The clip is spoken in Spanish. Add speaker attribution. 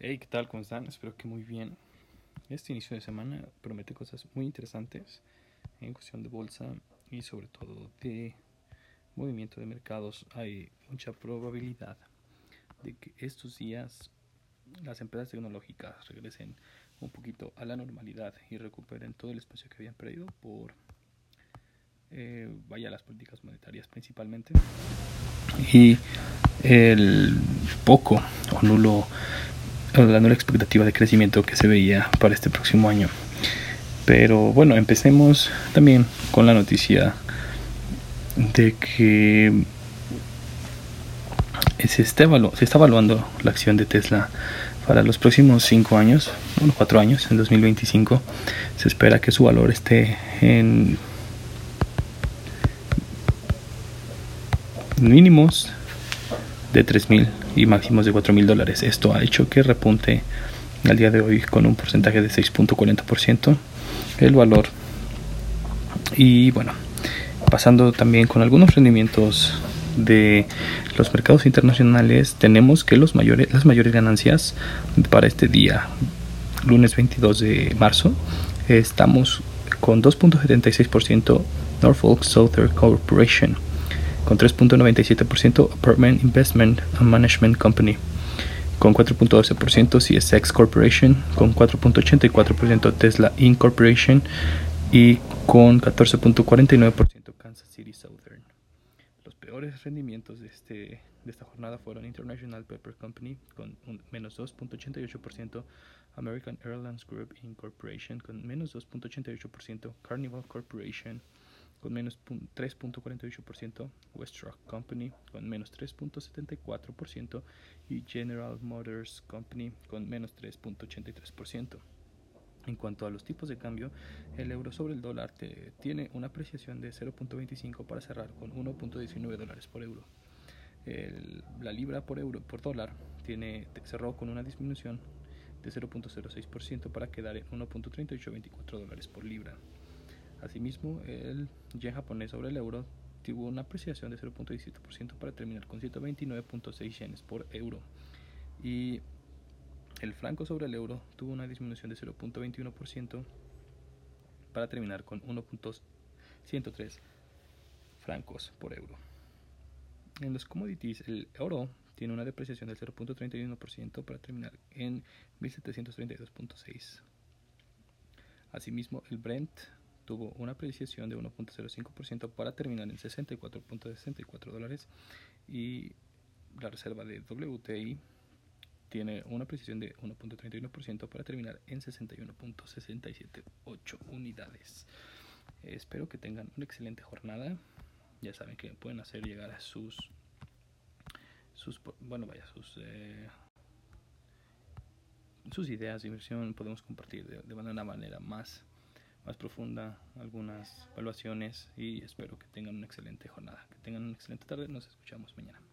Speaker 1: Hey, ¿qué tal? ¿Cómo están? Espero que muy bien. Este inicio de semana promete cosas muy interesantes en cuestión de bolsa y sobre todo de movimiento de mercados. Hay mucha probabilidad de que estos días las empresas tecnológicas regresen un poquito a la normalidad y recuperen todo el espacio que habían perdido por eh, vaya las políticas monetarias principalmente y el poco o nulo la nula expectativa de crecimiento que se veía para este próximo año. Pero bueno, empecemos también con la noticia de que se está, se está evaluando la acción de Tesla para los próximos 5 años, bueno, 4 años, en 2025. Se espera que su valor esté en mínimos de 3.000 y máximos de 4.000 dólares. Esto ha hecho que repunte al día de hoy con un porcentaje de 6.40% el valor. Y bueno, pasando también con algunos rendimientos de los mercados internacionales, tenemos que los mayores, las mayores ganancias para este día, lunes 22 de marzo, estamos con 2.76% Norfolk Southern Corporation con 3.97% Apartment Investment and Management Company, con 4.12% CSX Corporation, con 4.84% Tesla Incorporation y con 14.49% Kansas City Southern. Los peores rendimientos de, este, de esta jornada fueron International Paper Company con menos 2.88%, American Airlines Group Incorporation con menos 2.88%, Carnival Corporation con menos 3.48%, Westrock Company con menos 3.74% y General Motors Company con menos 3.83%. En cuanto a los tipos de cambio, el euro sobre el dólar tiene una apreciación de 0.25 para cerrar con 1.19 dólares por euro. la libra por euro por dólar tiene, cerró con una disminución de 0.06% para quedar en 1.3824 dólares por libra. Asimismo, el yen japonés sobre el euro tuvo una apreciación de 0.17% para terminar con 129.6 yenes por euro. Y el franco sobre el euro tuvo una disminución de 0.21% para terminar con 1.103 francos por euro. En los commodities, el oro tiene una depreciación del 0.31% para terminar en 1732.6. Asimismo, el Brent tuvo una apreciación de 1.05% para terminar en 64.64 dólares y la reserva de WTI tiene una apreciación de 1.31% para terminar en 61.678 unidades. espero que tengan una excelente jornada. Ya saben que pueden hacer llegar a sus sus bueno vaya sus eh, sus ideas de inversión podemos compartir de, de una manera más más profunda algunas evaluaciones y espero que tengan una excelente jornada, que tengan una excelente tarde. Nos escuchamos mañana.